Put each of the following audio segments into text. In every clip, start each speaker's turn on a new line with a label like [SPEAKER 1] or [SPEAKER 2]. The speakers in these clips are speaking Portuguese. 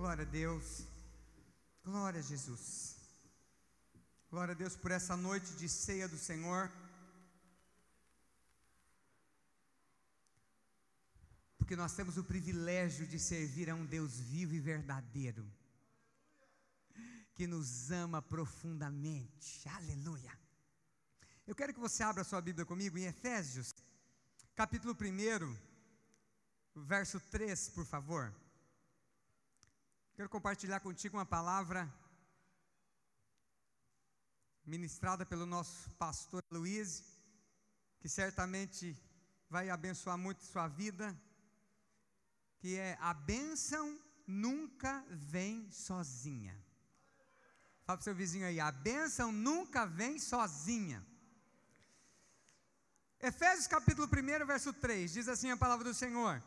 [SPEAKER 1] Glória a Deus. Glória a Jesus. Glória a Deus por essa noite de ceia do Senhor. Porque nós temos o privilégio de servir a um Deus vivo e verdadeiro, que nos ama profundamente. Aleluia. Eu quero que você abra sua Bíblia comigo em Efésios, capítulo 1, verso 3, por favor. Quero compartilhar contigo uma palavra ministrada pelo nosso pastor Luiz, que certamente vai abençoar muito sua vida, que é a bênção nunca vem sozinha. Fala para o seu vizinho aí, a bênção nunca vem sozinha. Efésios capítulo 1, verso 3, diz assim a palavra do Senhor: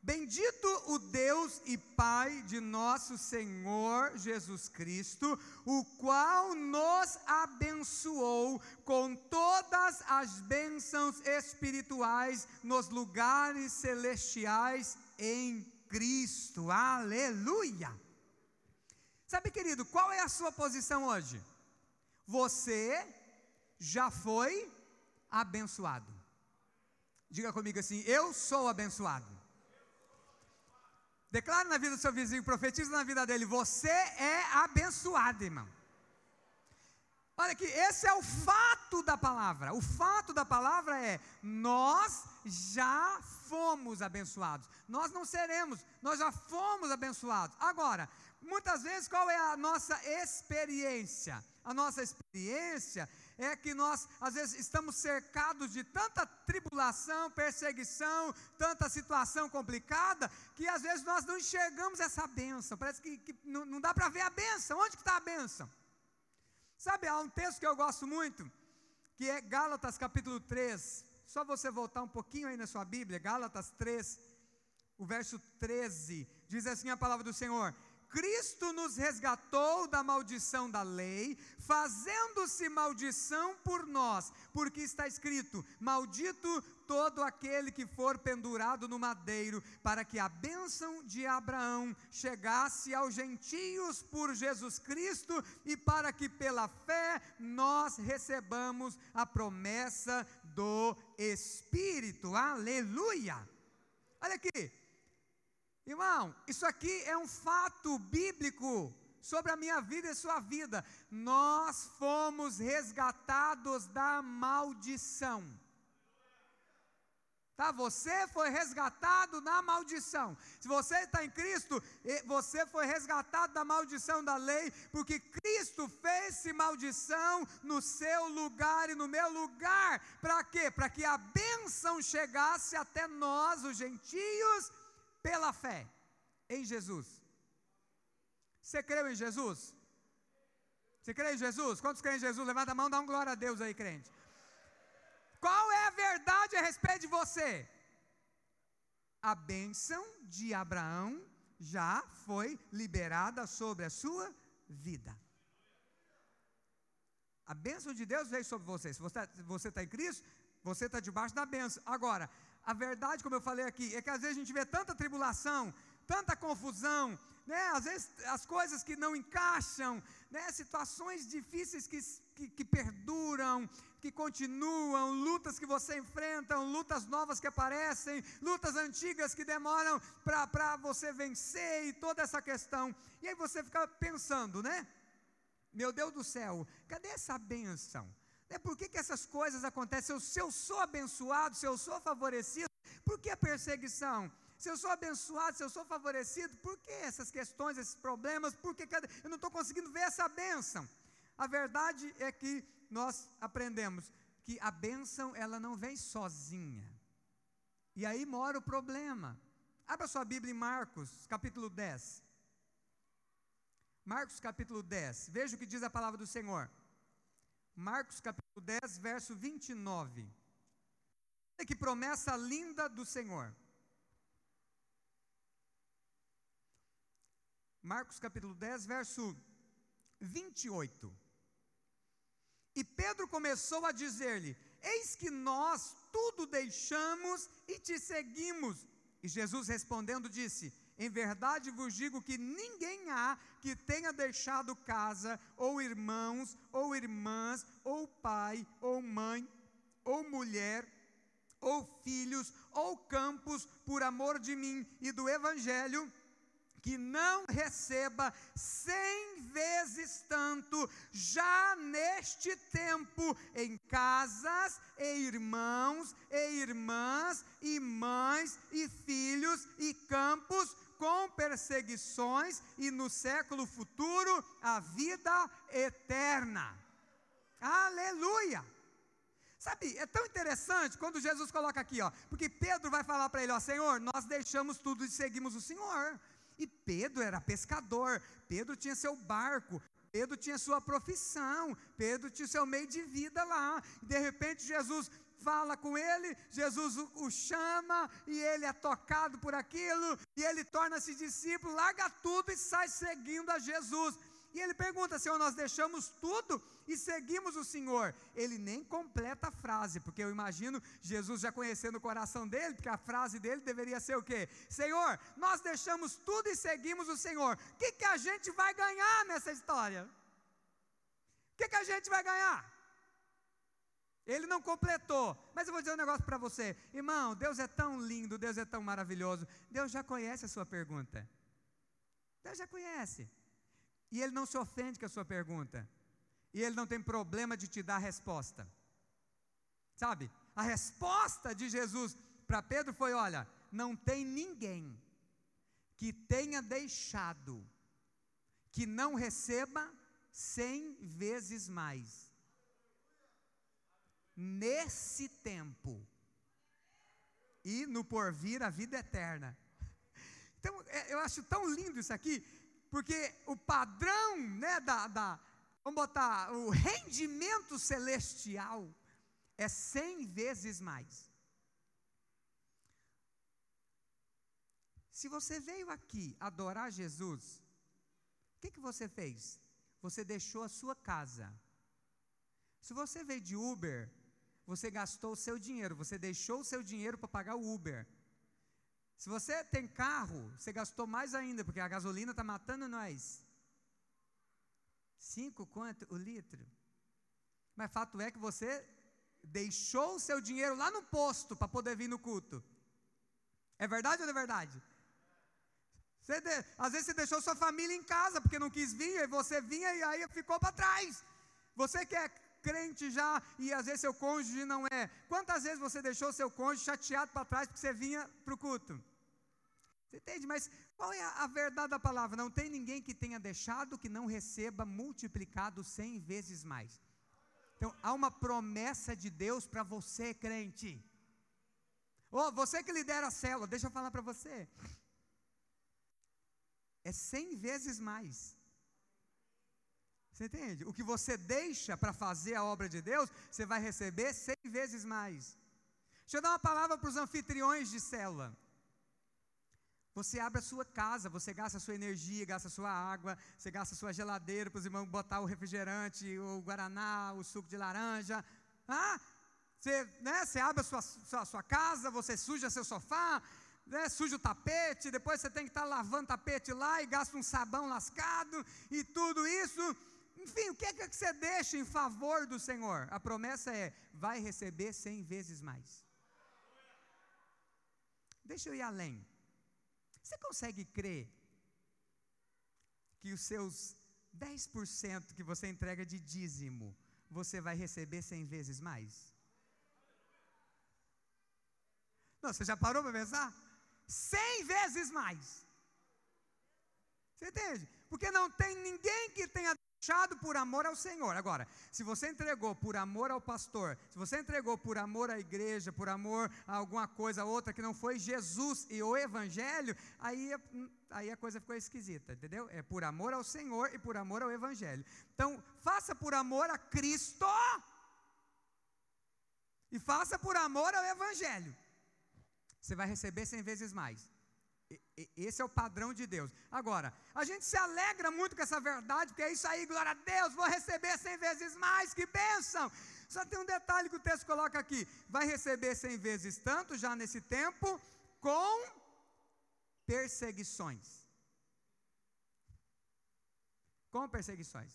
[SPEAKER 1] Bendito o Deus e Pai de nosso Senhor Jesus Cristo, o qual nos abençoou com todas as bênçãos espirituais nos lugares celestiais em Cristo. Aleluia! Sabe, querido, qual é a sua posição hoje? Você já foi abençoado. Diga comigo assim: Eu sou abençoado. Declare na vida do seu vizinho, profetiza na vida dele: Você é abençoado, irmão. Olha aqui, esse é o fato da palavra. O fato da palavra é: nós já fomos abençoados. Nós não seremos, nós já fomos abençoados. Agora, muitas vezes, qual é a nossa experiência? A nossa experiência é que nós, às vezes, estamos cercados de tanta tribulação, perseguição, tanta situação complicada, que às vezes nós não enxergamos essa benção. Parece que, que não, dá para ver a benção. Onde que está a benção? Sabe, há um texto que eu gosto muito, que é Gálatas capítulo 3. Só você voltar um pouquinho aí na sua Bíblia, Gálatas 3, o verso 13, diz assim a palavra do Senhor: Cristo nos resgatou da maldição da lei, fazendo-se maldição por nós, porque está escrito: Maldito todo aquele que for pendurado no madeiro, para que a bênção de Abraão chegasse aos gentios por Jesus Cristo e para que pela fé nós recebamos a promessa do Espírito. Aleluia! Olha aqui, Irmão, isso aqui é um fato bíblico sobre a minha vida e sua vida. Nós fomos resgatados da maldição. Tá? Você foi resgatado na maldição. Se você está em Cristo, você foi resgatado da maldição da lei, porque Cristo fez-se maldição no seu lugar e no meu lugar. Para quê? Para que a bênção chegasse até nós, os gentios, pela fé em Jesus. Você creu em Jesus? Você crê em Jesus? Quantos creem em Jesus? Levanta a mão, dá um glória a Deus aí, crente. Qual é a verdade a respeito de você? A bênção de Abraão já foi liberada sobre a sua vida. A bênção de Deus veio sobre você. Se você está tá em Cristo, você está debaixo da bênção. Agora, a verdade, como eu falei aqui, é que às vezes a gente vê tanta tribulação, tanta confusão, né? às vezes as coisas que não encaixam, né? situações difíceis que, que, que perduram, que continuam, lutas que você enfrenta, lutas novas que aparecem, lutas antigas que demoram para você vencer e toda essa questão. E aí você fica pensando, né? Meu Deus do céu, cadê essa bênção? É por que, que essas coisas acontecem? Se eu sou abençoado, se eu sou favorecido, por que a perseguição? Se eu sou abençoado, se eu sou favorecido, por que essas questões, esses problemas? Por que eu não estou conseguindo ver essa bênção? A verdade é que nós aprendemos que a bênção ela não vem sozinha. E aí mora o problema. Abra sua Bíblia em Marcos, capítulo 10. Marcos capítulo 10. Veja o que diz a palavra do Senhor. Marcos capítulo 10, verso 29. Olha que promessa linda do Senhor. Marcos capítulo 10, verso 28. E Pedro começou a dizer-lhe: Eis que nós tudo deixamos e te seguimos. E Jesus respondendo disse: Em verdade vos digo que ninguém há que tenha deixado casa, ou irmãos, ou irmãs, ou pai, ou mãe, ou mulher, ou filhos, ou campos, por amor de mim e do Evangelho, que não receba cem vezes tanto já neste tempo em casas e irmãos e irmãs e mães e filhos e campos com perseguições e no século futuro a vida eterna. Aleluia! Sabe, é tão interessante quando Jesus coloca aqui, ó, porque Pedro vai falar para ele, ó, Senhor, nós deixamos tudo e seguimos o Senhor. E Pedro era pescador, Pedro tinha seu barco, Pedro tinha sua profissão, Pedro tinha seu meio de vida lá. E de repente Jesus fala com ele, Jesus o, chama e ele é tocado por aquilo, e ele torna-se discípulo, larga tudo e sai seguindo a Jesus. E ele pergunta: Senhor, nós deixamos tudo e seguimos o Senhor. Ele nem completa a frase, porque eu imagino Jesus já conhecendo o coração dele, porque a frase dele deveria ser o quê? Senhor, nós deixamos tudo e seguimos o Senhor. O que, que a gente vai ganhar nessa história? O que, que a gente vai ganhar? Ele não completou. Mas eu vou dizer um negócio para você. Irmão, Deus é tão lindo, Deus é tão maravilhoso. Deus já conhece a sua pergunta. Deus já conhece. E Ele não se ofende com a sua pergunta. E Ele não tem problema de te dar a resposta. Sabe? A resposta de Jesus para Pedro foi: olha, não tem ninguém que tenha deixado que não receba cem vezes mais. Nesse tempo e no porvir a vida eterna. Então, é, eu acho tão lindo isso aqui, porque o padrão, né, da, da, vamos botar, o rendimento celestial é cem vezes mais. Se você veio aqui adorar Jesus, o que, que você fez? Você deixou a sua casa. Se você veio de Uber, você gastou o seu dinheiro, você deixou o seu dinheiro para pagar o Uber. Se você tem carro, você gastou mais ainda, porque a gasolina está matando nós. Cinco quanto o litro? Mas fato é que você deixou o seu dinheiro lá no posto para poder vir no culto. É verdade ou não é verdade? De, às vezes você deixou sua família em casa porque não quis vir, e você vinha e aí ficou para trás. Você que é crente já e às vezes seu cônjuge não é. Quantas vezes você deixou seu cônjuge chateado para trás porque você vinha para o culto? Você entende? Mas qual é a, verdade da palavra? Não tem ninguém que tenha deixado que não receba multiplicado cem vezes mais. Então, há uma promessa de Deus para você, crente. Oh, você que lidera a célula, deixa eu falar para você. É cem vezes mais. Você entende? O que você deixa para fazer a obra de Deus, você vai receber cem vezes mais. Deixa eu dar uma palavra para os anfitriões de célula. Você abre a sua casa, você gasta a sua energia, gasta a sua água, você gasta a sua geladeira para os irmãos botar o refrigerante, o guaraná, o suco de laranja. Ah, você, né, você abre a sua, sua, sua casa, você suja seu sofá, né, suja o tapete, depois você tem que estar tá lavando tapete lá e gasta um sabão lascado e tudo isso. Enfim, o que é que você deixa em favor do Senhor? A promessa é: vai receber cem vezes mais. Deixa eu ir além. Você consegue crer que os seus 10% que você entrega de dízimo, você vai receber 100 vezes mais? Não, você já parou para pensar? 100 vezes mais. Você entende? Porque não tem ninguém que tenha deixado por amor ao Senhor. Agora, se você entregou por amor ao pastor, se você entregou por amor à igreja, por amor a alguma coisa outra que não foi Jesus e o Evangelho, aí, aí a coisa ficou esquisita, entendeu? É por amor ao Senhor e por amor ao Evangelho. Então, faça por amor a Cristo e faça por amor ao Evangelho. Você vai receber cem vezes mais. Esse é o padrão de Deus. Agora, a gente se alegra muito com essa verdade, porque é isso aí, glória a Deus, vou receber cem vezes mais, que bênção! Só tem um detalhe que o texto coloca aqui: vai receber cem vezes tanto já nesse tempo, com perseguições. Com perseguições.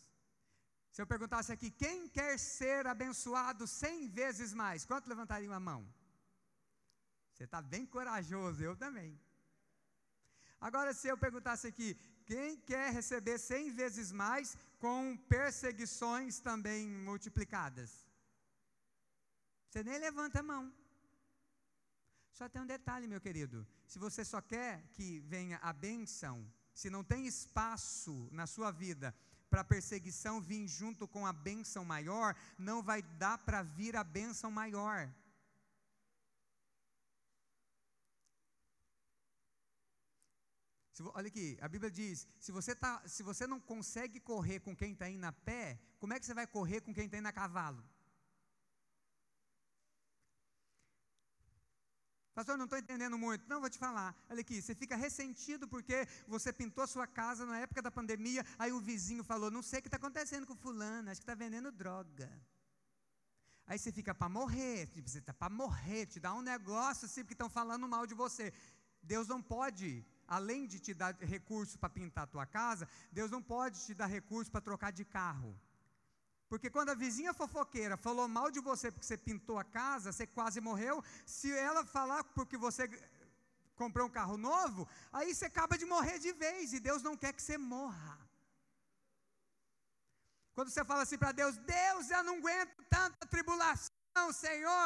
[SPEAKER 1] Se eu perguntasse aqui, quem quer ser abençoado cem vezes mais? Quanto levantariam a mão? Você está bem corajoso, eu também. Agora, se eu perguntasse aqui, quem quer receber cem vezes mais com perseguições também multiplicadas? Você nem levanta a mão. Só tem um detalhe, meu querido. Se você só quer que venha a bênção, se não tem espaço na sua vida para a perseguição vir junto com a bênção maior, não vai dar para vir a bênção maior. Olha aqui, a Bíblia diz: se você, tá, se você não consegue correr com quem está indo a pé, como é que você vai correr com quem está indo a cavalo? Pastor, não estou entendendo muito. Não, vou te falar. Olha aqui, você fica ressentido porque você pintou sua casa na época da pandemia, aí o vizinho falou: não sei o que está acontecendo com fulano, acho que está vendendo droga. Aí você fica para morrer, tipo, você está para morrer, te dá um negócio assim, porque estão falando mal de você. Deus não pode, além de te dar recurso para pintar a tua casa, Deus não pode te dar recurso para trocar de carro. Porque quando a vizinha fofoqueira falou mal de você porque você pintou a casa, você quase morreu, se ela falar porque você comprou um carro novo, aí você acaba de morrer de vez e Deus não quer que você morra. Quando você fala assim para Deus, Deus, eu não aguento tanta tribulação, Senhor.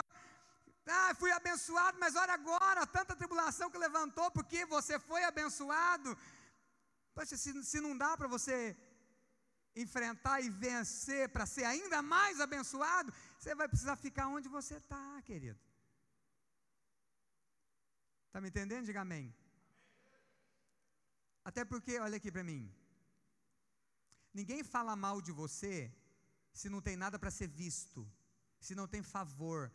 [SPEAKER 1] Ah, fui abençoado, mas olha agora, tanta tribulação que levantou, porque você foi abençoado. Poxa, se, se não dá para você enfrentar e vencer para ser ainda mais abençoado, você vai precisar ficar onde você está, querido. Está me entendendo? Diga amém. Até porque, olha aqui para mim. Ninguém fala mal de você se não tem nada para ser visto, se não tem favor.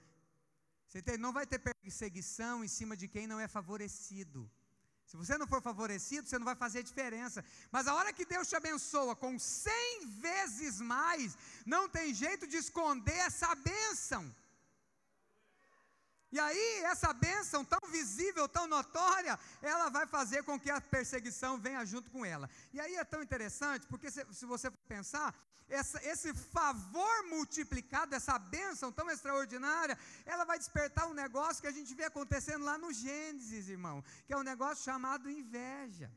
[SPEAKER 1] Você não vai ter perseguição em cima de quem não é favorecido. Se você não for favorecido, você não vai fazer diferença. Mas a hora que Deus te abençoa com cem vezes mais, não tem jeito de esconder essa bênção. E aí, essa bênção tão visível, tão notória, ela vai fazer com que a perseguição venha junto com ela. E aí é tão interessante, porque se, se você pensar, essa, esse favor multiplicado, essa bênção tão extraordinária, ela vai despertar um negócio que a gente vê acontecendo lá no Gênesis, irmão, que é um negócio chamado inveja.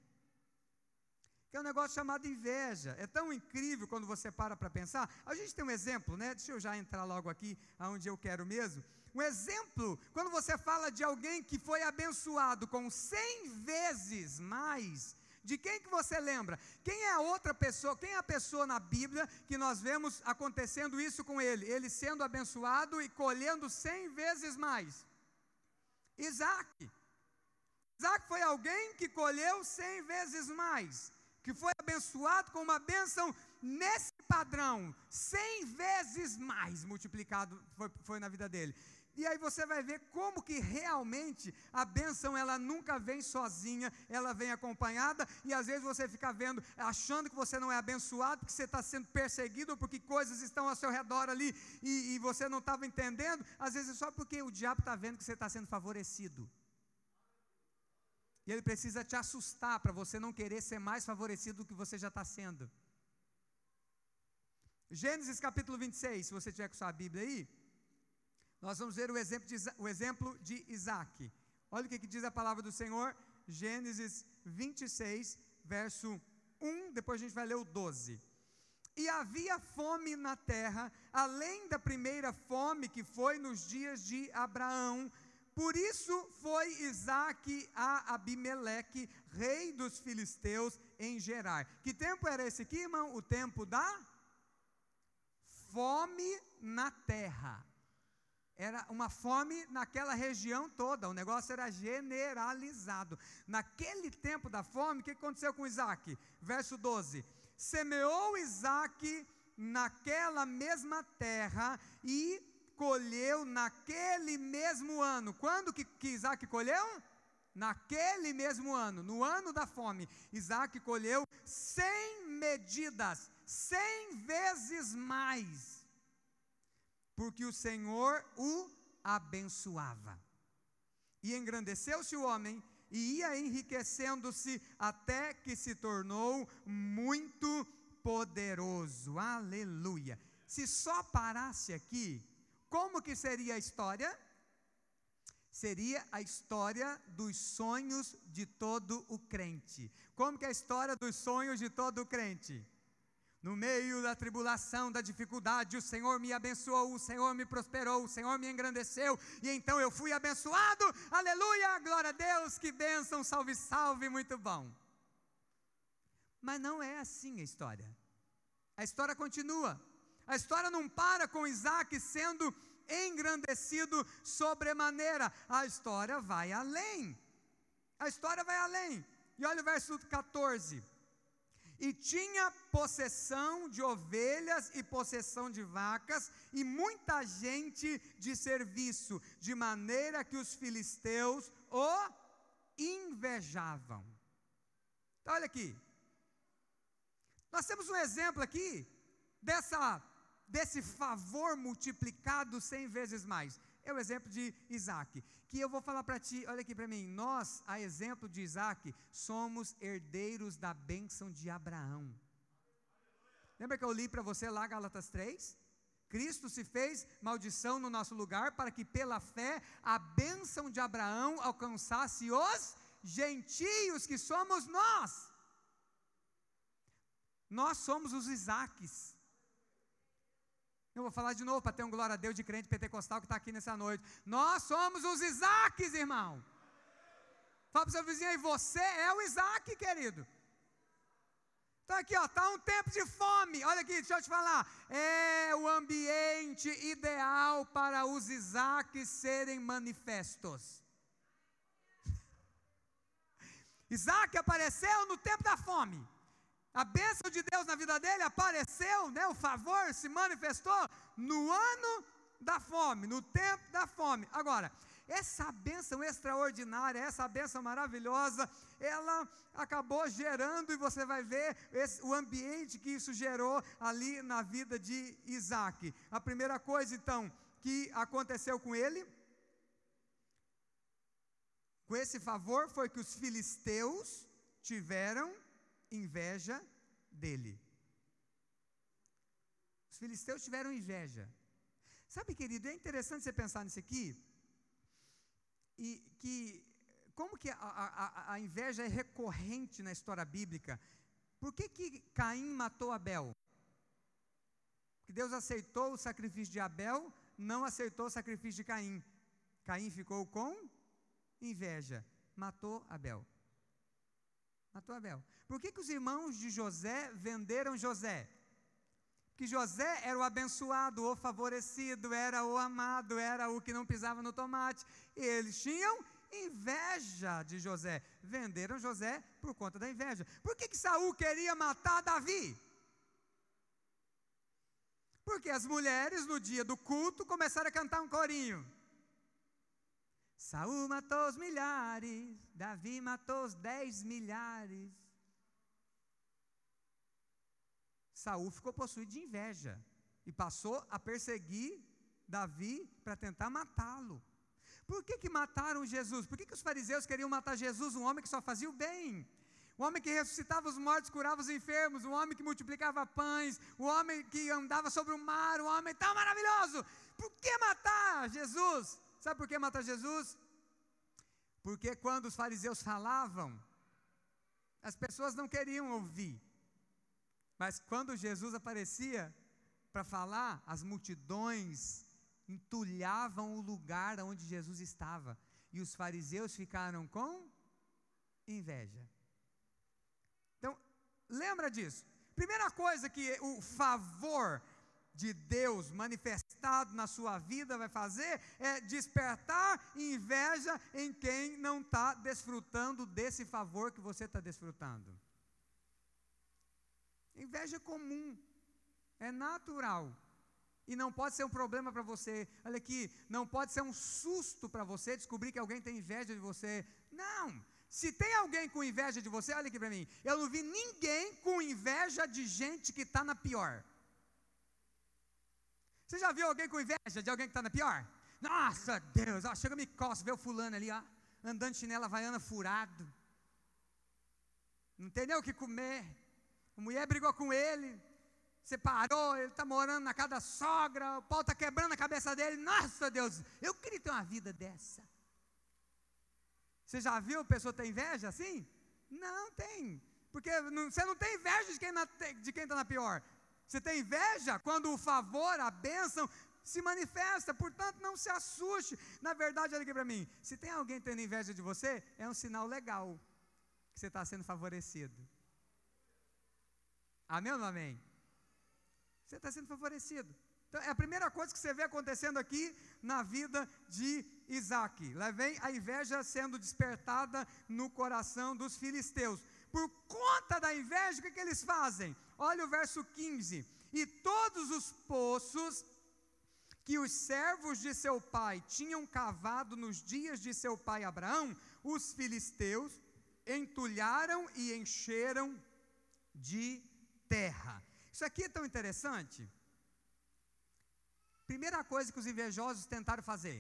[SPEAKER 1] Que é um negócio chamado inveja. É tão incrível quando você para para pensar. A gente tem um exemplo, né? Deixa eu já entrar logo aqui aonde eu quero mesmo. Um exemplo, quando você fala de alguém que foi abençoado com cem vezes mais, de quem que você lembra? Quem é a outra pessoa? Quem é a pessoa na Bíblia que nós vemos acontecendo isso com ele? Ele sendo abençoado e colhendo cem vezes mais. Isaac. Isaac foi alguém que colheu cem vezes mais, que foi abençoado com uma bênção nesse padrão, cem vezes mais multiplicado foi, foi na vida dele. E aí você vai ver como que realmente a bênção ela nunca vem sozinha, ela vem acompanhada, e às vezes você fica vendo, achando que você não é abençoado, porque você está sendo perseguido, porque coisas estão ao seu redor ali, e, e você não estava entendendo, às vezes é só porque o diabo está vendo que você está sendo favorecido. E ele precisa te assustar para você não querer ser mais favorecido do que você já está sendo. Gênesis capítulo 26, se você tiver com sua Bíblia aí, nós vamos ver o exemplo de, o exemplo de Isaac. Olha o que, que diz a palavra do Senhor, Gênesis 26, verso 1, depois a gente vai ler o 12. E havia fome na terra, além da primeira fome que foi nos dias de Abraão. Por isso foi Isaac a Abimeleque, rei dos filisteus, em Gerar. Que tempo era esse aqui, irmão? O tempo da fome na terra. Era uma fome naquela região toda, o negócio era generalizado. Naquele tempo da fome, o que aconteceu com Isaac? Verso 12: Semeou Isaac naquela mesma terra e colheu naquele mesmo ano. Quando que, que Isaac colheu? Naquele mesmo ano, no ano da fome, Isaac colheu cem medidas, cem vezes mais porque o Senhor o abençoava. E engrandeceu-se o homem e ia enriquecendo-se até que se tornou muito poderoso. Aleluia. Se só parasse aqui, como que seria a história? Seria a história dos sonhos de todo o crente. Como que é a história dos sonhos de todo o crente? No meio da tribulação, da dificuldade, o Senhor me abençoou, o Senhor me prosperou, o Senhor me engrandeceu, e então eu fui abençoado. Aleluia, glória a Deus, que bênção, salve, salve, muito bom. Mas não é assim a história. A história continua. A história não para com Isaac sendo engrandecido sobremaneira. A história vai além. A história vai além. E olha o verso 14 e tinha possessão de ovelhas e possessão de vacas e muita gente de serviço, de maneira que os filisteus o invejavam. Então, olha aqui. Nós temos um exemplo aqui dessa desse favor multiplicado cem vezes mais. É o exemplo de Isaac que eu vou falar para ti, olha aqui para mim, nós, a exemplo de Isaac, somos herdeiros da bênção de Abraão. Lembra que eu li para você lá Gálatas 3? Cristo se fez maldição no nosso lugar para que pela fé a bênção de Abraão alcançasse os gentios que somos nós. Nós somos os Isaques. Eu vou falar de novo para ter um glória a Deus de crente pentecostal que está aqui nessa noite. Nós somos os Isaques, irmão. Fala para o seu vizinho aí, você é o Isaac, querido. Então aqui, ó, está um tempo de fome. Olha aqui, deixa eu te falar. É o ambiente ideal para os Isaques serem manifestos. Isaac apareceu no tempo da fome. A bênção de Deus na vida dele apareceu, né? O favor se manifestou no ano da fome, no tempo da fome. Agora, essa bênção extraordinária, essa bênção maravilhosa, ela acabou gerando, e você vai ver esse, o ambiente que isso gerou ali na vida de Isaac. A primeira coisa, então, que aconteceu com ele, com esse favor, foi que os filisteus tiveram inveja dele. Os filisteus tiveram inveja. Sabe, querido, é interessante você pensar nisso aqui, e que como que a, a, a, inveja é recorrente na história bíblica? Por que, que Caim matou Abel? Porque Deus aceitou o sacrifício de Abel, não aceitou o sacrifício de Caim. Caim ficou com inveja, matou Abel matou Abel. Por que, que os irmãos de José venderam José? Que José era o abençoado, o favorecido, era o amado, era o que não pisava no tomate. E eles tinham inveja de José. Venderam José por conta da inveja. Por que, que Saul queria matar Davi? Porque as mulheres, no dia do culto, começaram a cantar um corinho. Saul matou os milhares, Davi matou os dez milhares. Saul ficou possuído de inveja e passou a perseguir Davi para tentar matá-lo. Por que, que mataram Jesus? Por que, que os fariseus queriam matar Jesus, um homem que só fazia o bem? O homem que ressuscitava os mortos, curava os enfermos, o homem que multiplicava pães, o homem que andava sobre o mar, o homem tão maravilhoso. Por que matar Jesus? Sabe por que matar Jesus? Porque quando os fariseus falavam, as pessoas não queriam ouvir. Mas quando Jesus aparecia para falar, as multidões entulhavam o lugar onde Jesus estava. E os fariseus ficaram com inveja. Então, lembra disso. Primeira coisa que o favor de Deus manifestado na sua vida vai fazer é despertar inveja em quem não está desfrutando desse favor que você está desfrutando. Inveja é comum, é natural. E não pode ser um problema para você. Olha aqui, não pode ser um susto para você descobrir que alguém tem inveja de você. Não. Se tem alguém com inveja de você, olha aqui para mim. Eu não vi ninguém com inveja de gente que está na pior. Você já viu alguém com inveja de alguém que está na pior? Nossa, Deus, ó, chega me coça, vê o fulano ali, ó. andando chinela havaiana furado. Não tem nem o que comer. A mulher brigou com ele, separou, ele está morando na casa da sogra, o pau está quebrando a cabeça dele. Nossa Deus, eu queria ter uma vida dessa. Você já viu a pessoa ter inveja assim? Não tem. Porque não, você não tem inveja de quem está na pior. Você tem inveja quando o favor, a bênção se manifesta, portanto não se assuste. Na verdade, olha aqui para mim: se tem alguém tendo inveja de você, é um sinal legal que você está sendo favorecido. Amém ou não amém? Você está sendo favorecido. Então, é a primeira coisa que você vê acontecendo aqui na vida de Isaac. Lá vem a inveja sendo despertada no coração dos filisteus. Por conta da inveja, o que, que eles fazem? Olha o verso 15: E todos os poços que os servos de seu pai tinham cavado nos dias de seu pai Abraão, os filisteus entulharam e encheram de terra. Isso aqui é tão interessante. Primeira coisa que os invejosos tentaram fazer: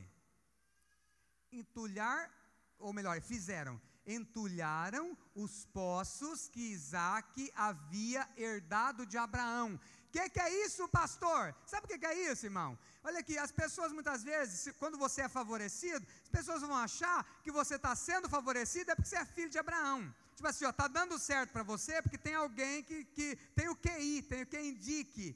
[SPEAKER 1] entulhar, ou melhor, fizeram, entulharam os poços que Isaac havia herdado de Abraão. O que, que, é isso, pastor? Sabe o que, que, é isso, irmão? Olha aqui, as pessoas muitas vezes, quando você é favorecido, as pessoas vão achar que você está sendo favorecido é porque você é filho de Abraão. Tipo assim, ó, tá dando certo para você porque tem alguém que, que tem o QI, tem o que indique.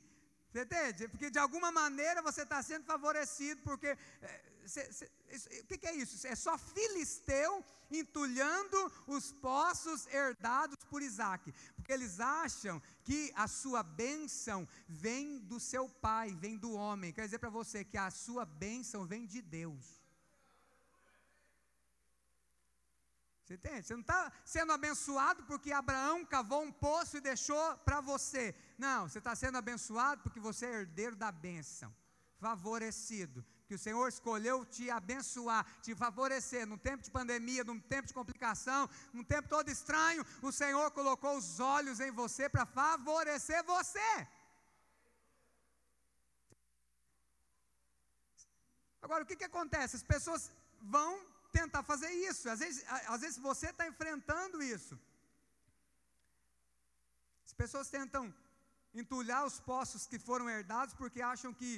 [SPEAKER 1] Você entende? Porque de alguma maneira você está sendo favorecido, porque. É, o que, que, é isso? É só filisteu entulhando os poços herdados por Isaac. Porque eles acham que a sua bênção vem do seu pai, vem do homem. Quer dizer para você que a sua bênção vem de Deus. Você entende? Você não está sendo abençoado porque Abraão cavou um poço e deixou para você. Não, você está sendo abençoado porque você é herdeiro da bênção, favorecido. Que o Senhor escolheu te abençoar, te favorecer. Num tempo de pandemia, num tempo de complicação, num tempo todo estranho, o Senhor colocou os olhos em você para favorecer você. Agora, o que, que acontece? As pessoas vão tentar fazer isso. Às vezes, às vezes você está enfrentando isso. As pessoas tentam entulhar os poços que foram herdados porque acham que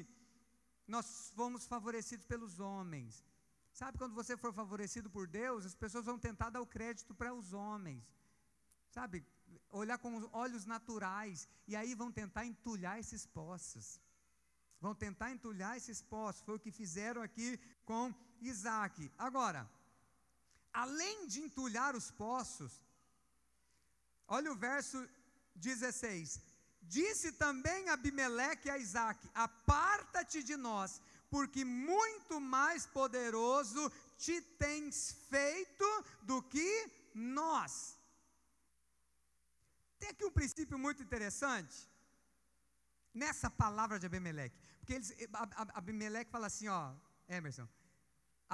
[SPEAKER 1] nós fomos favorecidos pelos homens. Sabe quando você for favorecido por Deus, as pessoas vão tentar dar o crédito para os homens. Sabe? Olhar com os olhos naturais e aí vão tentar entulhar esses poços. Vão tentar entulhar esses poços. Foi o que fizeram aqui com Isaac. Agora, além de entulhar os poços, olha o verso 16: Disse também Abimeleque a Isaac: Aparta-te de nós, porque muito mais poderoso te tens feito do que nós. Tem aqui um princípio muito interessante nessa palavra de Abimeleque, porque eles, Abimeleque fala assim: Ó, Emerson,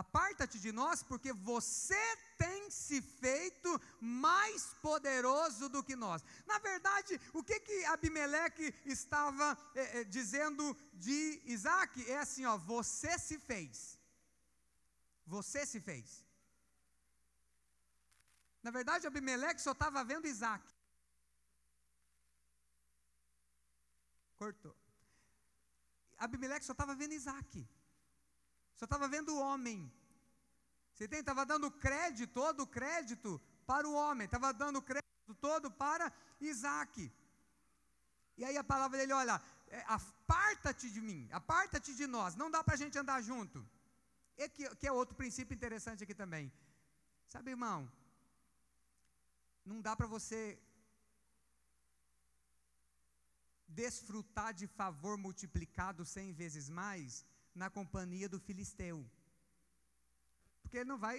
[SPEAKER 1] Aparta-te de nós, porque você tem se feito mais poderoso do que nós. Na verdade, o que que Abimeleque estava é, é, dizendo de Isaac é assim, ó, você se fez. Você se fez. Na verdade, Abimeleque só estava vendo Isaac. Cortou. Abimeleque só estava vendo Isaac. Só estava vendo o homem. Você tem? Estava dando crédito, todo o crédito para o homem. Estava dando crédito todo para Isaac. E aí a palavra dele, olha, é, aparta-te de mim, aparta-te de nós. Não dá para a gente andar junto. E que, que é outro princípio interessante aqui também. Sabe, irmão, não dá para você desfrutar de favor multiplicado cem vezes mais na companhia do filisteu. Porque ele não vai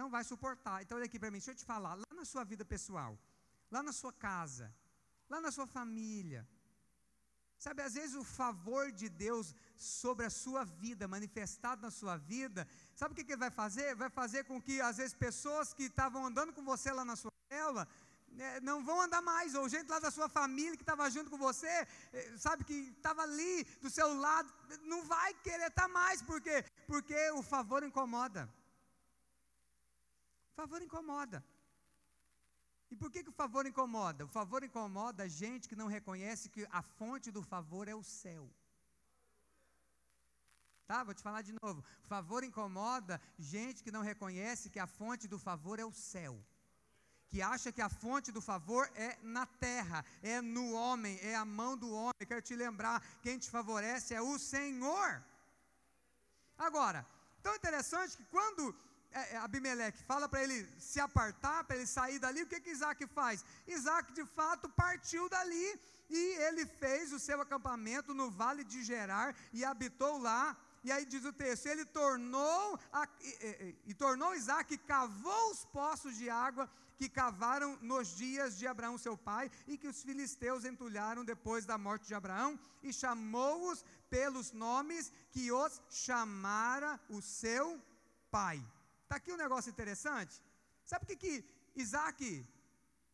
[SPEAKER 1] não vai suportar. Então olha aqui para mim, deixa eu te falar, lá na sua vida pessoal, lá na sua casa, lá na sua família, Sabe, às vezes o favor de Deus sobre a sua vida, manifestado na sua vida, sabe o que, que ele vai fazer? Vai fazer com que, às vezes, pessoas que estavam andando com você lá na sua é, não vão andar mais, ou gente lá da sua família que estava junto com você, é, sabe, que estava ali do seu lado, não vai querer estar tá mais, por quê? Porque o favor incomoda. Favor incomoda. E por que, que o favor incomoda? O favor incomoda a gente que não reconhece que a fonte do favor é o céu. Tá? Vou te falar de novo. O favor incomoda gente que não reconhece que a fonte do favor é o céu. Que acha que a fonte do favor é na terra, é no homem, é a mão do homem. Quero te lembrar: quem te favorece é o Senhor. Agora, tão interessante que quando é, é, Abimeleque fala para ele se apartar, para ele sair dali, o que, que Isaac faz? Isaac de fato partiu dali e ele fez o seu acampamento no vale de Gerar e habitou lá. E aí diz o texto: ele tornou, a, e, e, e tornou Isaac, cavou os poços de água que cavaram nos dias de Abraão, seu pai, e que os filisteus entulharam depois da morte de Abraão, e chamou-os pelos nomes que os chamara o seu pai. Está aqui um negócio interessante. Sabe o que, que Isaac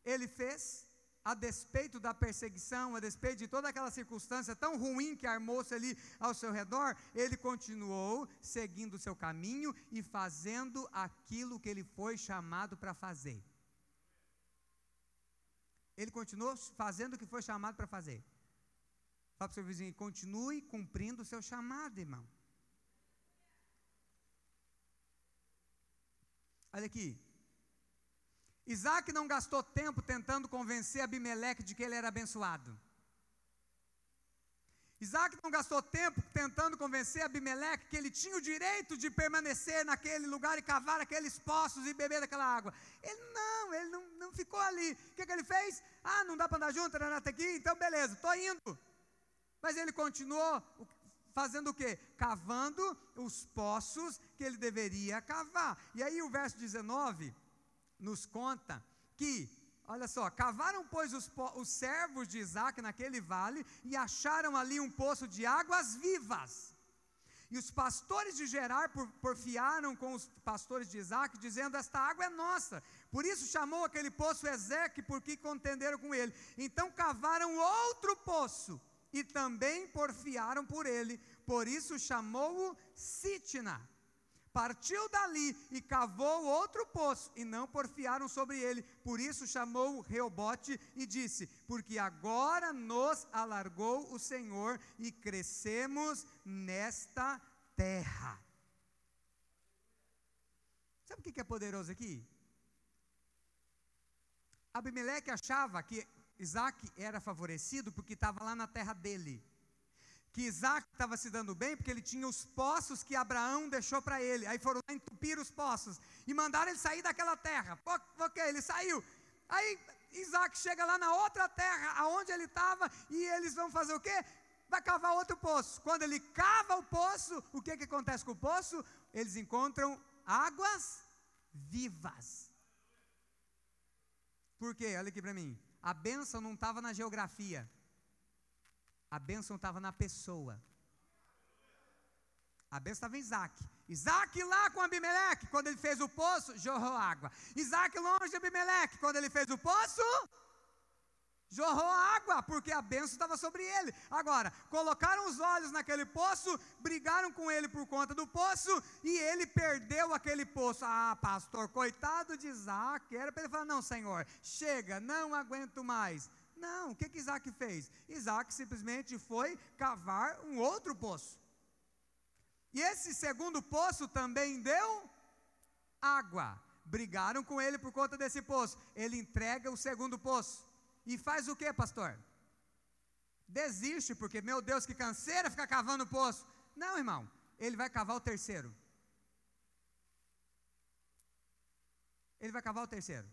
[SPEAKER 1] ele fez? A despeito da perseguição, a despeito de toda aquela circunstância tão ruim que armou-se ali ao seu redor, ele continuou seguindo o seu caminho e fazendo aquilo que ele foi chamado para fazer. Ele continuou fazendo o que foi chamado para fazer. Fala para o seu vizinho, continue cumprindo o seu chamado, irmão. Olha aqui. Isaac não gastou tempo tentando convencer Abimeleque de que ele era abençoado. Isaac não gastou tempo tentando convencer Abimeleque que ele tinha o direito de permanecer naquele lugar e cavar aqueles poços e beber daquela água. Ele não, ele não, não ficou ali. O que, que ele fez? Ah, não dá para andar junto, Renata aqui? Então beleza, estou indo. Mas ele continuou fazendo o quê? Cavando os poços que ele deveria cavar. E aí o verso 19 nos conta que, olha só, cavaram, pois, os, os servos de Isaac naquele vale e acharam ali um poço de águas vivas. E os pastores de Gerar porfiaram com os pastores de Isaac, dizendo: Esta água é nossa. Por isso chamou aquele poço Ezeque, porque contenderam com ele. Então cavaram outro poço e também porfiaram por ele, por isso chamou-o Sitna. Partiu dali e cavou outro poço, e não porfiaram sobre ele, por isso chamou-o Reobote e disse: Porque agora nos alargou o Senhor e crescemos nesta terra. Sabe o que é poderoso aqui? Abimeleque achava que Isaac era favorecido porque estava lá na terra dele. Que Isaac estava se dando bem porque ele tinha os poços que Abraão deixou para ele. Aí foram lá entupir os poços e mandaram ele sair daquela terra. Ok, ele saiu. Aí Isaac chega lá na outra terra, aonde ele estava, e eles vão fazer o quê? Vai cavar outro poço. Quando ele cava o poço, o que, que acontece com o poço? Eles encontram águas vivas. Por quê? Olha aqui para mim. A bênção não estava na geografia, a bênção estava na pessoa. A bênção estava em Isaac. Isaac lá com Abimeleque, quando ele fez o poço, jorrou água. Isaac longe de Abimeleque, quando ele fez o poço, jorrou água, porque a benção estava sobre ele. Agora, colocaram os olhos naquele poço, brigaram com ele por conta do poço, e ele perdeu aquele poço. Ah, pastor, coitado de Isaac, era para ele falar: não, Senhor, chega, não aguento mais. Não, o que, que Isaac fez? Isaac simplesmente foi cavar um outro poço. E esse segundo poço também deu água. Brigaram com ele por conta desse poço. Ele entrega o segundo poço. E faz o que, pastor? Desiste, porque, meu Deus, que canseira ficar cavando poço. Não, irmão, ele vai cavar o terceiro. Ele vai cavar o terceiro.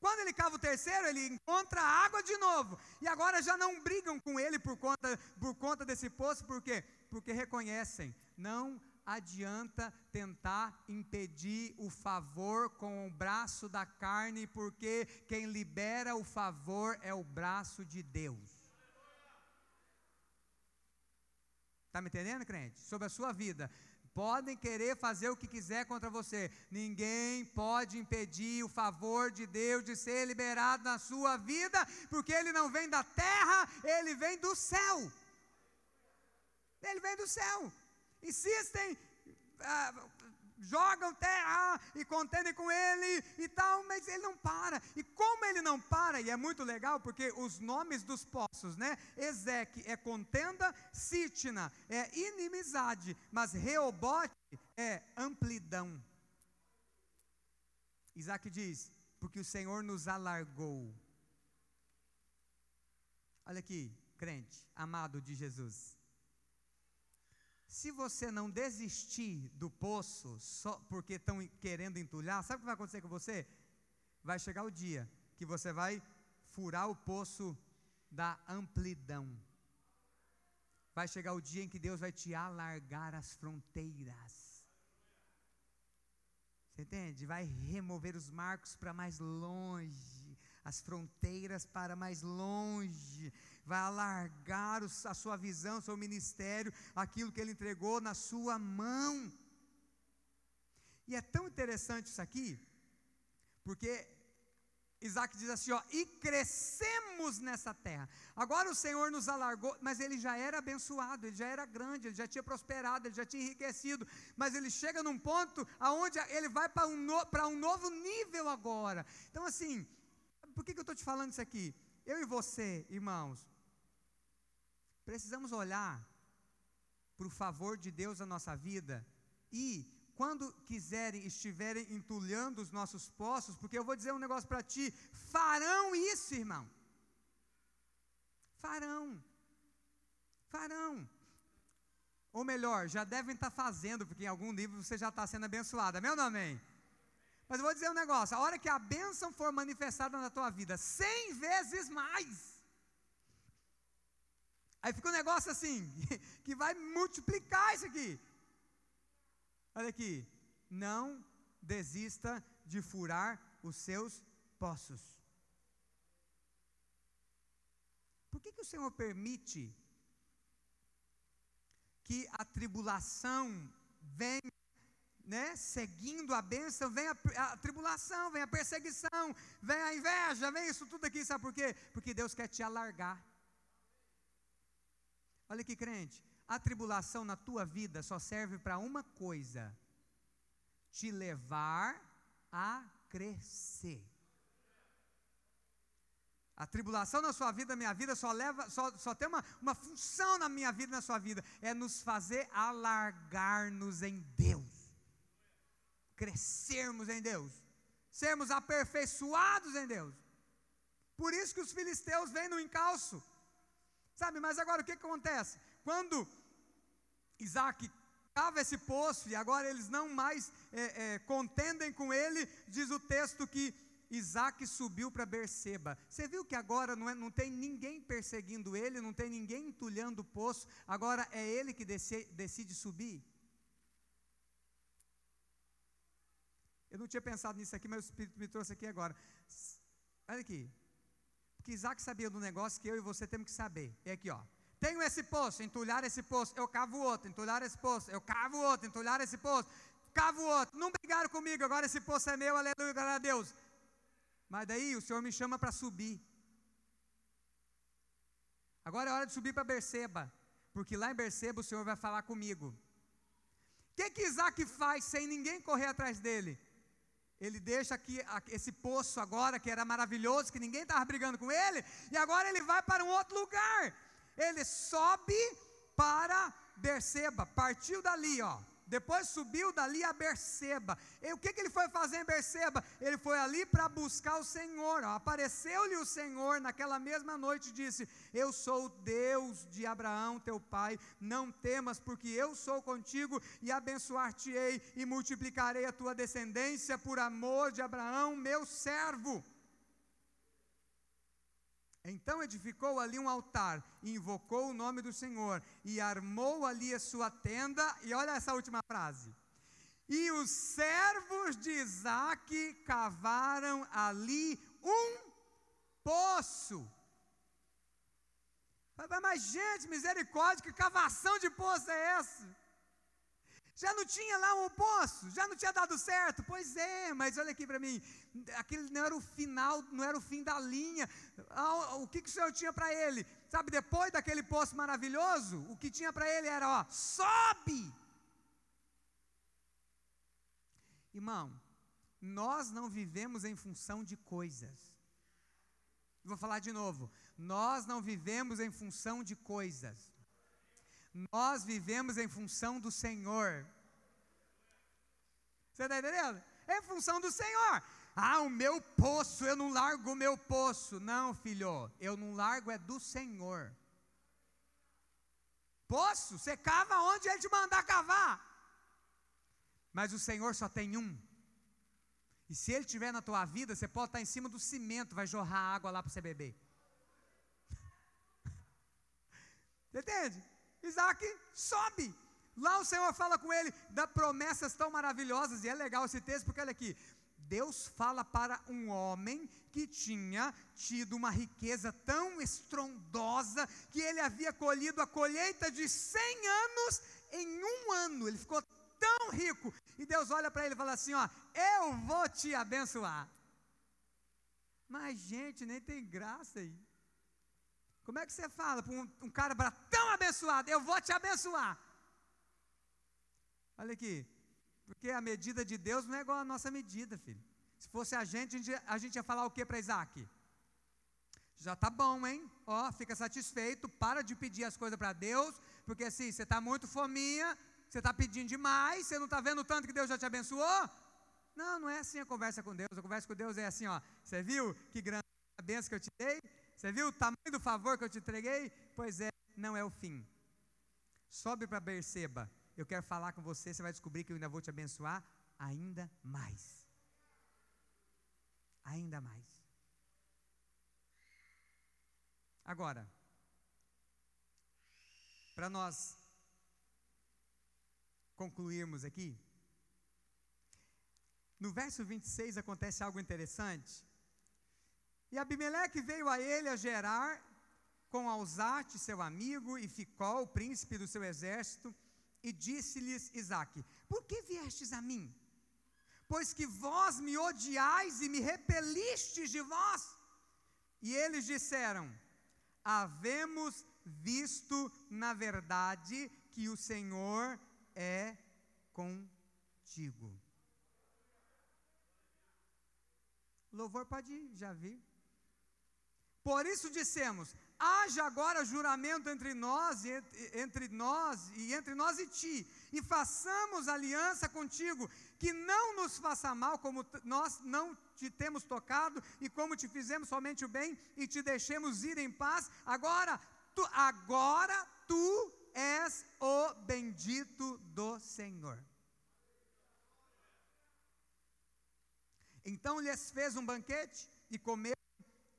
[SPEAKER 1] Quando ele cava o terceiro, ele encontra água de novo. E agora já não brigam com ele por conta, por conta desse poço, por quê? Porque reconhecem, não adianta tentar impedir o favor com o braço da carne, porque quem libera o favor é o braço de Deus. Está me entendendo, crente? Sobre a sua vida. Podem querer fazer o que quiser contra você. Ninguém pode impedir o favor de Deus de ser liberado na sua vida, porque ele não vem da terra, ele vem do céu. Ele vem do céu. Insistem, ah, jogam terra e contendem com ele e tal, mas ele não para. E como ele não para, e é muito legal porque os nomes dos poços, né? Ezeque é contenda, Sitna é inimizade, mas Reobote é amplidão. Isaac diz: porque o Senhor nos alargou. Olha aqui, crente, amado de Jesus. Se você não desistir do poço só porque estão querendo entulhar, sabe o que vai acontecer com você? Vai chegar o dia que você vai furar o poço da amplidão. Vai chegar o dia em que Deus vai te alargar as fronteiras. Você entende? Vai remover os marcos para mais longe, as fronteiras para mais longe vai alargar a sua visão, seu ministério, aquilo que ele entregou na sua mão. E é tão interessante isso aqui, porque Isaac diz assim: ó, e crescemos nessa terra. Agora o Senhor nos alargou, mas ele já era abençoado, ele já era grande, ele já tinha prosperado, ele já tinha enriquecido. Mas ele chega num ponto aonde ele vai para um, no, um novo nível agora. Então, assim, por que, que eu estou te falando isso aqui? Eu e você, irmãos, Precisamos olhar para o favor de Deus na nossa vida e, quando quiserem, estiverem entulhando os nossos poços, porque eu vou dizer um negócio para ti: farão isso, irmão. Farão. Farão. Ou melhor, já devem estar fazendo, porque em algum nível você já está sendo abençoado. Amém ou não amém? Mas eu vou dizer um negócio: a hora que a bênção for manifestada na tua vida, cem vezes mais, Aí fica um negócio assim, que vai multiplicar isso aqui. Olha aqui, não desista de furar os seus poços. Por que, que o Senhor permite que a tribulação venha, né, seguindo a bênção, vem a, a, tribulação, vem a perseguição, vem a inveja, vem isso tudo aqui, sabe por quê? Porque Deus quer te alargar. Olha aqui, crente. A tribulação na tua vida só serve para uma coisa: te levar a crescer. A tribulação na sua vida, na minha vida, só leva, só, só tem uma, uma função na minha vida, na sua vida, é nos fazer alargar-nos em Deus, crescermos em Deus, sermos aperfeiçoados em Deus. Por isso que os filisteus vêm no encalço. Sabe, mas agora o que, acontece? Quando Isaac cava esse poço e agora eles não mais é, é, contendem com ele, diz o texto que Isaac subiu para Berseba. Você viu que agora não, é, não, tem ninguém perseguindo ele, não tem ninguém entulhando o poço, agora é ele que decide subir? Eu não tinha pensado nisso aqui, mas o Espírito me trouxe aqui agora. Olha aqui, que Isaac sabia do negócio que eu e você temos que saber. É aqui, ó. Tenho esse poço, entulhar esse poço, eu cavo outro, entulhar esse poço, eu cavo outro, entulhar esse poço, cavo outro. Não brigaram comigo, agora esse poço é meu, aleluia, glória a Deus. Mas daí o Senhor me chama para subir. Agora é hora de subir para Berseba, porque lá em Berseba o Senhor vai falar comigo. O que, que Isaac faz sem ninguém correr atrás dele? Ele deixa aqui esse poço agora, que era maravilhoso, que ninguém estava brigando com ele, e agora ele vai para um outro lugar. Ele sobe para Berseba, partiu dali, ó. Depois subiu dali a Berseba. E o que, que ele foi fazer em Berseba? Ele foi ali para buscar o Senhor. Apareceu-lhe o Senhor naquela mesma noite e disse: Eu sou o Deus de Abraão, teu pai. Não temas, porque eu sou contigo e abençoar-te-ei e multiplicarei a tua descendência por amor de Abraão, meu servo. Então edificou ali um altar, invocou o nome do Senhor e armou ali a sua tenda. E olha essa última frase. E os servos de Isaac cavaram ali um poço. Mas, gente, misericórdia, que cavação de poço é essa? Já não tinha lá um poço? Já não tinha dado certo? Pois é, mas olha aqui para mim. Aquele não era o final, não era o fim da linha. O que, que o Senhor tinha para ele? Sabe, depois daquele poço maravilhoso, o que tinha para ele era: ó, sobe. Irmão, nós não vivemos em função de coisas. Vou falar de novo. Nós não vivemos em função de coisas. Nós vivemos em função do Senhor. Você está entendendo? É função do Senhor. Ah, o meu poço, eu não largo o meu poço. Não, filho, eu não largo é do Senhor. Poço, você cava onde Ele te mandar cavar. Mas o Senhor só tem um. E se Ele estiver na tua vida, você pode estar em cima do cimento, vai jorrar água lá para você beber. Entende? Isaac sobe. Lá o Senhor fala com ele, dá promessas tão maravilhosas, e é legal esse texto, porque olha aqui, Deus fala para um homem que tinha tido uma riqueza tão estrondosa que ele havia colhido a colheita de 100 anos em um ano. Ele ficou tão rico. E Deus olha para ele e fala assim: Ó, eu vou te abençoar. Mas, gente, nem tem graça aí. Como é que você fala para um, um cara tão abençoado? Eu vou te abençoar. Olha aqui. Porque a medida de Deus não é igual a nossa medida, filho. Se fosse a gente, a gente, ia falar o que para Isaac? Já tá bom, hein? Ó, fica satisfeito, para de pedir as coisas para Deus, porque assim, você está muito fominha, você está pedindo demais, você não está vendo tanto que Deus já te abençoou? Não, não é assim a conversa com Deus. A conversa com Deus é assim, ó. Você viu que grande bênção que eu te dei? Você viu o tamanho do favor que eu te entreguei? Pois é, não é o fim. Sobe para Berseba. Eu quero falar com você, você vai descobrir que eu ainda vou te abençoar ainda mais. Ainda mais. Agora, para nós concluirmos aqui, no verso 26 acontece algo interessante. E Abimeleque veio a ele a Gerar com Alzate, seu amigo, e Ficol, príncipe do seu exército, e disse-lhes Isaque: Por que viestes a mim? Pois que vós me odiais e me repelistes de vós. E eles disseram: Havemos visto, na verdade, que o Senhor é contigo. Louvor pode já vi. Por isso dissemos: haja agora juramento entre nós e entre, entre nós e entre nós e ti, e façamos aliança contigo, que não nos faça mal, como nós não te temos tocado e como te fizemos somente o bem e te deixemos ir em paz. Agora, tu, agora tu és o bendito do Senhor. Então lhes fez um banquete e comeram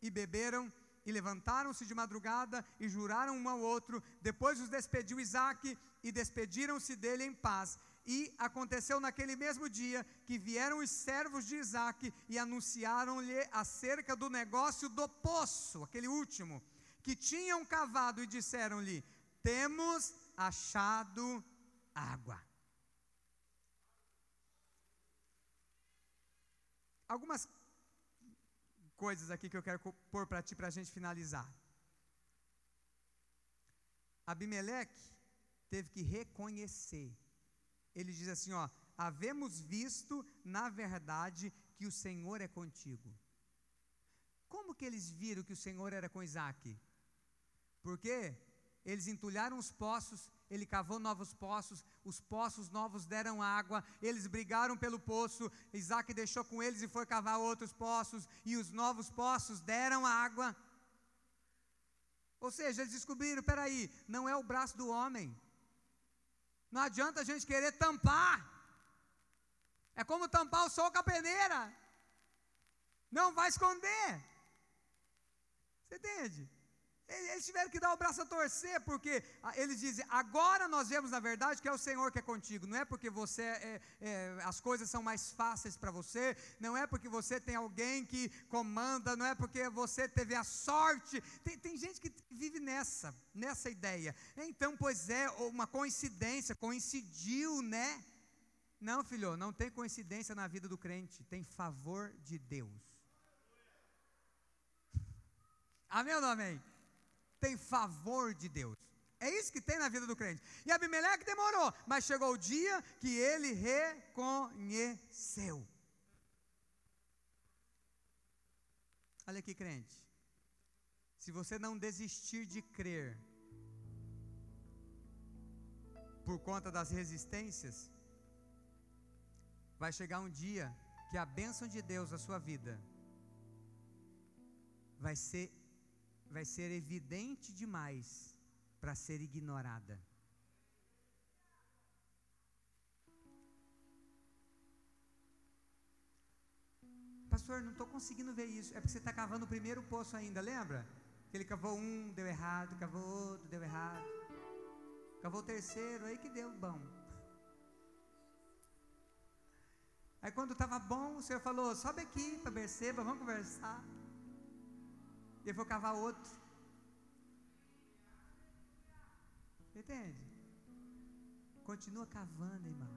[SPEAKER 1] e beberam e levantaram-se de madrugada e juraram um ao outro. Depois os despediu Isaac e despediram-se dele em paz. E aconteceu naquele mesmo dia que vieram os servos de Isaac e anunciaram-lhe acerca do negócio do poço, aquele último, que tinham cavado e disseram-lhe: Temos achado água. Algumas coisas aqui que eu quero pôr para ti para a gente finalizar. Abimeleque teve que reconhecer. Ele diz assim: ó, havemos visto, na verdade, que o Senhor é contigo. Como que eles viram que o Senhor era com Isaac? Porque eles entulharam os poços, ele cavou novos poços, os poços novos deram água, eles brigaram pelo poço, Isaac deixou com eles e foi cavar outros poços, e os novos poços deram água. Ou seja, eles descobriram: peraí, não é o braço do homem, não adianta a gente querer tampar, é como tampar o sol com a peneira, não vai esconder. Você entende? Eles tiveram que dar o braço a torcer, porque ah, eles dizem: agora nós vemos na verdade que é o Senhor que é contigo. Não é porque você é, é, as coisas são mais fáceis para você, não é porque você tem alguém que comanda, não é porque você teve a sorte. Tem, tem gente que vive nessa, nessa ideia. Então, pois é, uma coincidência, coincidiu, né? Não, filho, não tem coincidência na vida do crente, tem favor de Deus. Amém ou não amém? Tem favor de Deus. É isso que tem na vida do crente. E Abimeleque demorou, mas chegou o dia que ele reconheceu. Olha aqui, crente. Se você não desistir de crer por conta das resistências, vai chegar um dia que a bênção de Deus na sua vida vai ser, vai ser evidente demais para ser ignorada. Pastor, não estou conseguindo ver isso. É porque você está cavando o primeiro poço ainda, lembra? Ele cavou um, deu errado, cavou outro, deu errado. Cavou o terceiro, aí que deu bom. Aí quando estava bom, o Senhor falou, sobe aqui para Berceba, vamos conversar. E ele foi cavar outro. Entende? Continua cavando, irmão.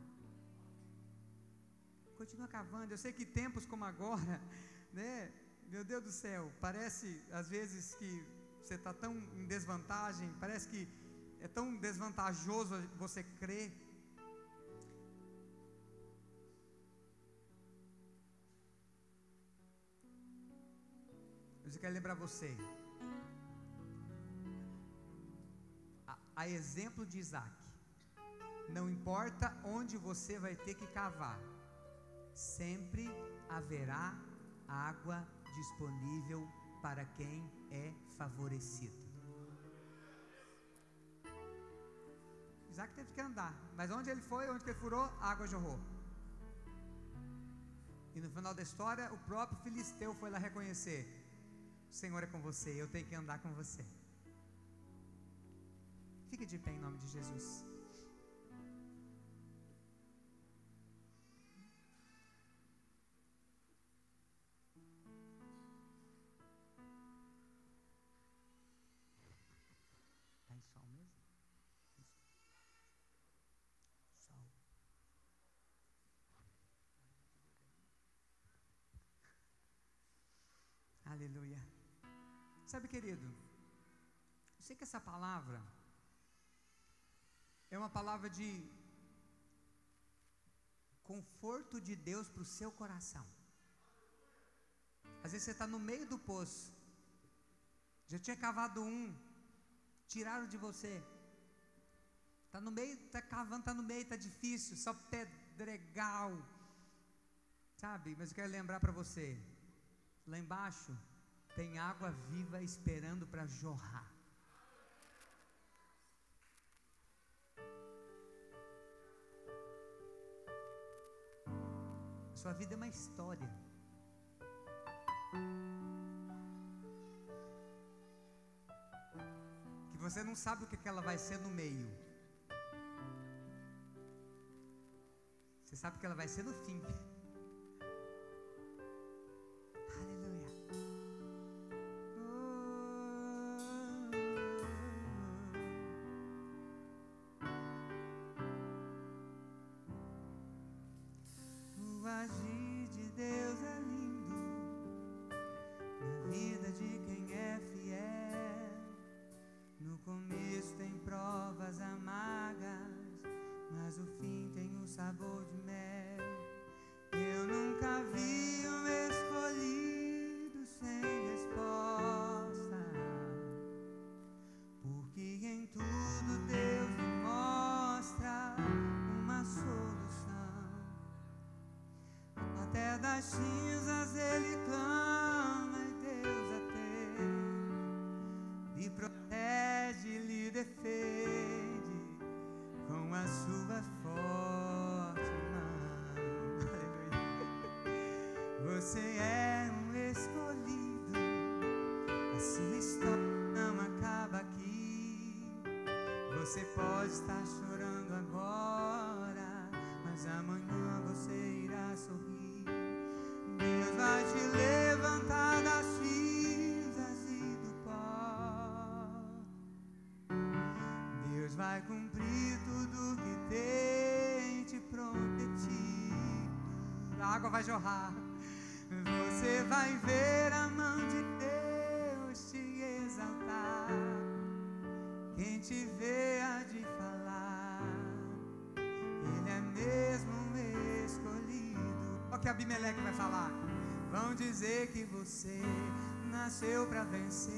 [SPEAKER 1] Continua cavando. Eu sei que tempos como agora, né? Meu Deus do céu, parece às vezes que você está tão em desvantagem, parece que é tão desvantajoso você crer. Eu quero lembrar você, a exemplo de Isaac. Não importa onde você vai ter que cavar, sempre haverá água disponível para quem é favorecido. Isaac teve que andar, mas onde ele foi, onde ele furou, a água jorrou. E no final da história, o próprio filisteu foi lá reconhecer: O Senhor é com você, eu tenho que andar com você. Fique de pé em nome de Jesus. Sabe, querido, eu sei que essa palavra é uma palavra de conforto de Deus para o seu coração. Às vezes você está no meio do poço, já tinha cavado um, tiraram de você, está no meio, está cavando, está no meio, está difícil, só pedregal, sabe? Mas eu quero lembrar para você, lá embaixo tem água viva esperando para jorrar. Sua vida é uma história. Que você não sabe o que ela vai ser no meio. Você sabe que ela vai ser no fim. Cinzas ele clama e Deus atende, lhe protege, lhe defende com a sua forte mão. Você é um escolhido, a sua história não acaba aqui. Você pode estar chorando Abimeleque vai falar. Vão dizer que você nasceu para vencer.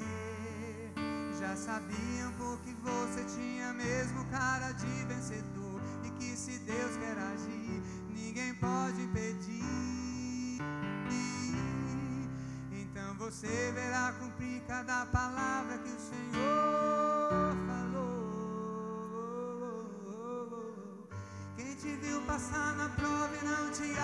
[SPEAKER 1] Já sabiam porque você tinha mesmo cara de vencedor. E que se Deus quer agir, ninguém pode impedir. Então você verá cumprir cada palavra que o Senhor falou. Quem te viu passar na prova e não te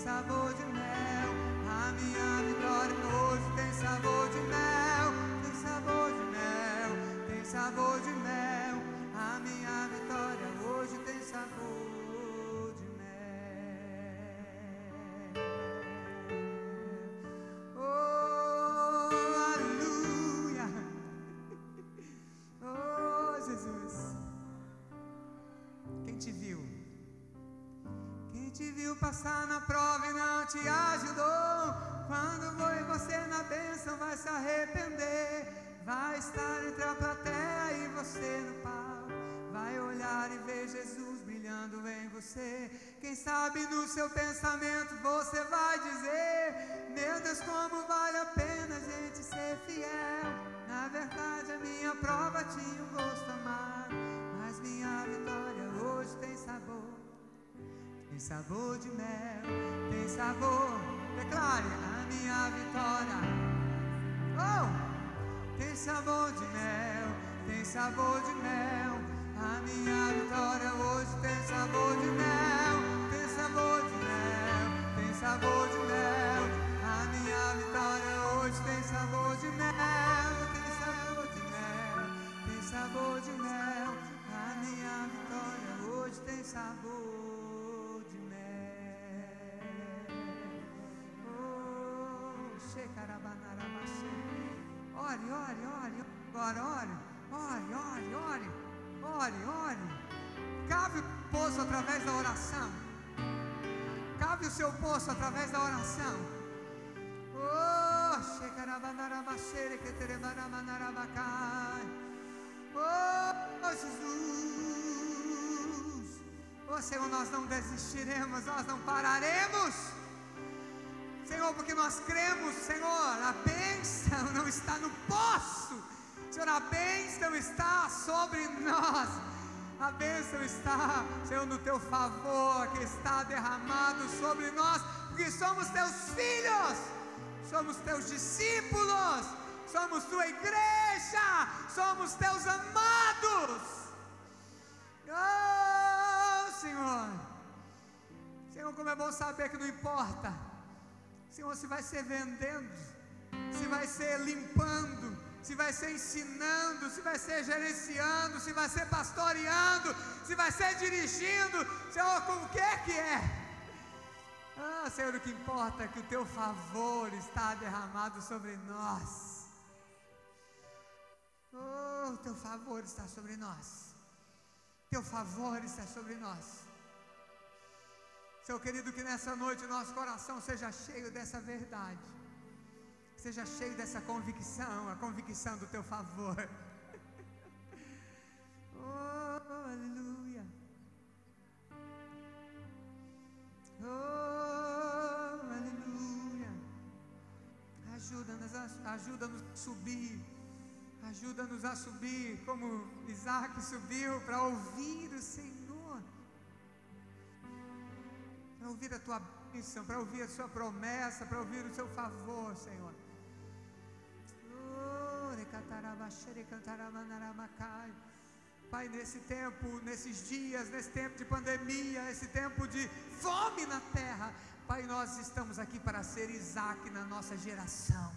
[SPEAKER 1] sabor de mel. A minha vitória hoje tem sabor de mel. Tem sabor de mel, tem sabor de mel. A minha vitória hoje tem sabor de mel. Oh, aleluia. Oh, Jesus. Quem te viu? Quem te viu passar na prova te ajudou? Quando foi você na bênção, vai se arrepender. Vai estar entre a plateia e você no palco. Vai olhar e ver Jesus brilhando em você. Quem sabe no seu pensamento você vai dizer: Meu Deus, como vale a pena a gente ser fiel. Na verdade, a minha prova tinha um gosto amargo. Mas minha vitória hoje tem sabor. Sabor de mel, tem sabor. Declare a minha vitória. Oh! Tem sabor de mel, tem sabor de mel. A minha vitória hoje tem sabor de mel, tem sabor de mel, tem sabor de mel. A minha vitória hoje tem sabor de mel, tem sabor de mel, tem sabor de mel. A minha vitória hoje tem sabor Ore, ore, ore, agora ore, ore, ore, ore, ore, ore. Cave o poço através da oração. Cave o seu poço através da oração. Oh. Oh, Jesus. Oh, Senhor, nós não desistiremos, nós não pararemos. Senhor, porque nós cremos, Senhor, a bênção não está no poço, Senhor, a bênção está sobre nós, a bênção está, Senhor, no teu favor, que está derramado sobre nós, porque somos teus filhos, somos teus discípulos, somos tua igreja, somos teus amados. Oh, Senhor, Senhor, como é bom saber que não importa. Senhor, se vai ser vendendo, se vai ser limpando, se vai ser ensinando, se vai ser gerenciando, se vai ser pastoreando, se vai ser dirigindo, Senhor, como que é que é? Ah, Senhor, o que importa é que o teu favor está derramado sobre nós. Oh, o teu favor está sobre nós. Teu favor está sobre nós. Seu querido, que nessa noite o nosso coração seja cheio dessa verdade, seja cheio dessa convicção, a convicção do teu favor. Oh, aleluia. Oh, aleluia. Ajuda-nos a, ajuda-nos a subir. Ajuda-nos a subir como Isaac subiu para ouvir o Senhor ouvir a tua bênção, para ouvir a sua promessa, para ouvir o seu favor, Senhor. Oh. Pai, nesse tempo, nesses dias, nesse tempo de pandemia, esse tempo de fome na terra, Pai, nós estamos aqui para ser Isaac na nossa geração.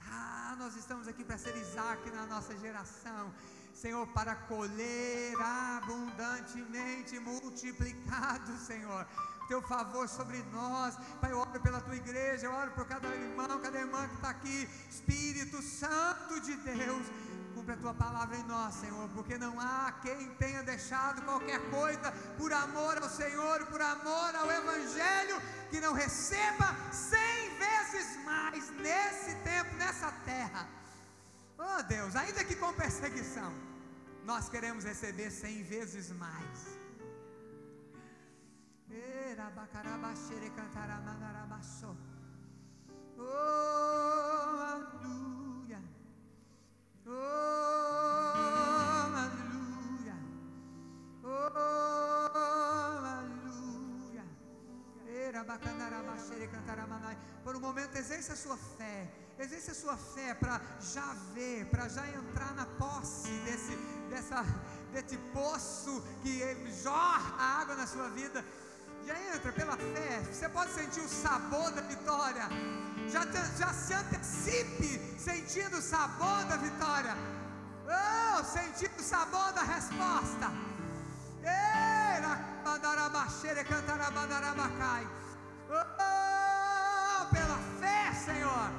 [SPEAKER 1] Ah, nós estamos aqui para ser Isaac na nossa geração. Senhor, para colher abundantemente multiplicado, Senhor. Teu favor sobre nós. Pai, eu oro pela tua igreja, eu oro por cada irmão, cada irmã que está aqui. Espírito Santo de Deus, cumpre a tua palavra em nós, Senhor, porque não há quem tenha deixado qualquer coisa por amor ao Senhor, por amor ao Evangelho, que não receba cem vezes mais nesse tempo, nessa terra. Oh Deus, ainda que com perseguição, nós queremos receber cem vezes mais. Oh, aleluia. Oh, aleluia. Oh, aleluia. Por um momento, exerça a sua fé. Exerça a sua fé para já ver, para já entrar na posse desse, dessa, desse poço que jorra água na sua vida já entra pela fé. Você pode sentir o sabor da vitória. Já, já se antecipe sentindo o sabor da vitória. Oh, sentindo o sabor da resposta. Oh, pela fé, Senhor.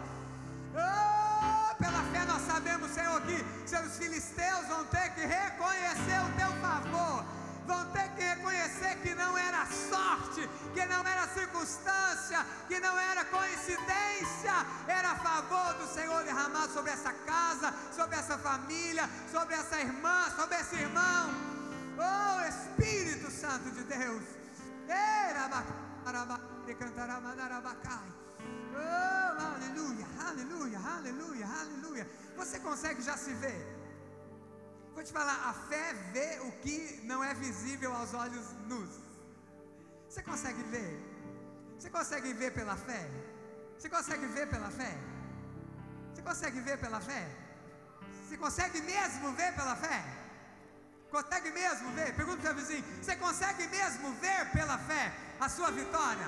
[SPEAKER 1] Oh, pela fé nós sabemos, Senhor, que seus filisteus vão ter que reconhecer o teu favor vão ter que reconhecer que não era sorte, que não era circunstância, que não era coincidência, era a favor do Senhor derramado sobre essa casa, sobre essa família, sobre essa irmã, sobre esse irmão. Oh Espírito Santo de Deus. Oh, aleluia, aleluia, aleluia, aleluia. Você consegue já se ver? Vou te falar, a fé vê o que não é visível aos olhos nus. Você consegue ver? Você consegue ver pela fé? Você consegue ver pela fé? Você consegue ver pela fé? Você consegue mesmo ver pela fé? Consegue mesmo ver? Pergunta para o seu vizinho: Você consegue mesmo ver pela fé a sua vitória?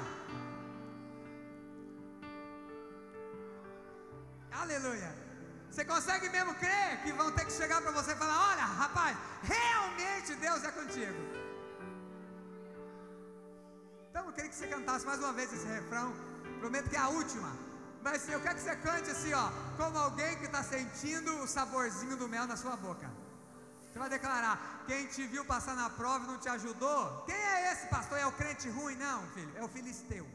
[SPEAKER 1] Aleluia. Você consegue mesmo crer que vão ter que chegar para você e falar: olha, rapaz, realmente Deus é contigo. Então eu queria que você cantasse mais uma vez esse refrão. Prometo que é a última. Mas eu quero que você cante assim, ó, como alguém que está sentindo o saborzinho do mel na sua boca. Você vai declarar: quem te viu passar na prova e não te ajudou? Quem é esse pastor? É o crente ruim? Não, filho, é o filisteu.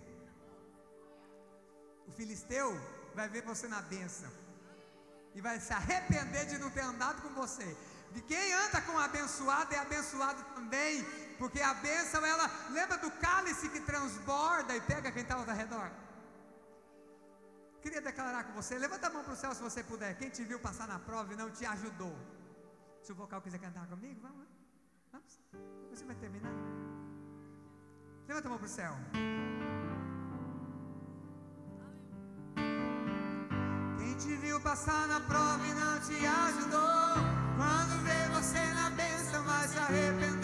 [SPEAKER 1] O filisteu vai ver você na bênção e vai se arrepender de não ter andado com você. De quem anda com abençoado é abençoado também, porque a bênção, ela lembra do cálice que transborda e pega quem está ao redor. Queria declarar com você, levanta a mão para o céu se você puder. Quem te viu passar na prova e não te ajudou. Se o vocal quiser cantar comigo, vamos. Vamos. Você vai terminar. Levanta a mão para o céu. Te viu passar na prova e não te ajudou. Quando vê você na bênção, vai se arrepender.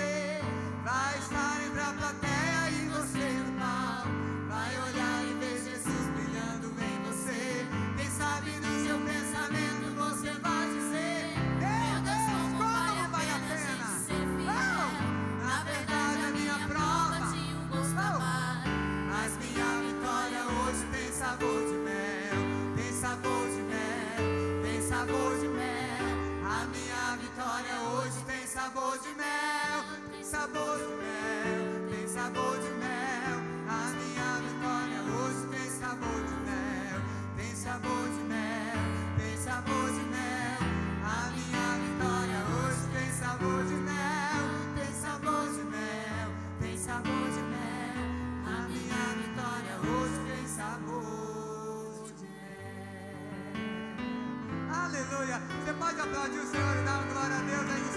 [SPEAKER 1] aleluia. Você pode aplaudir o Senhor e dar uma glória a Deus aí.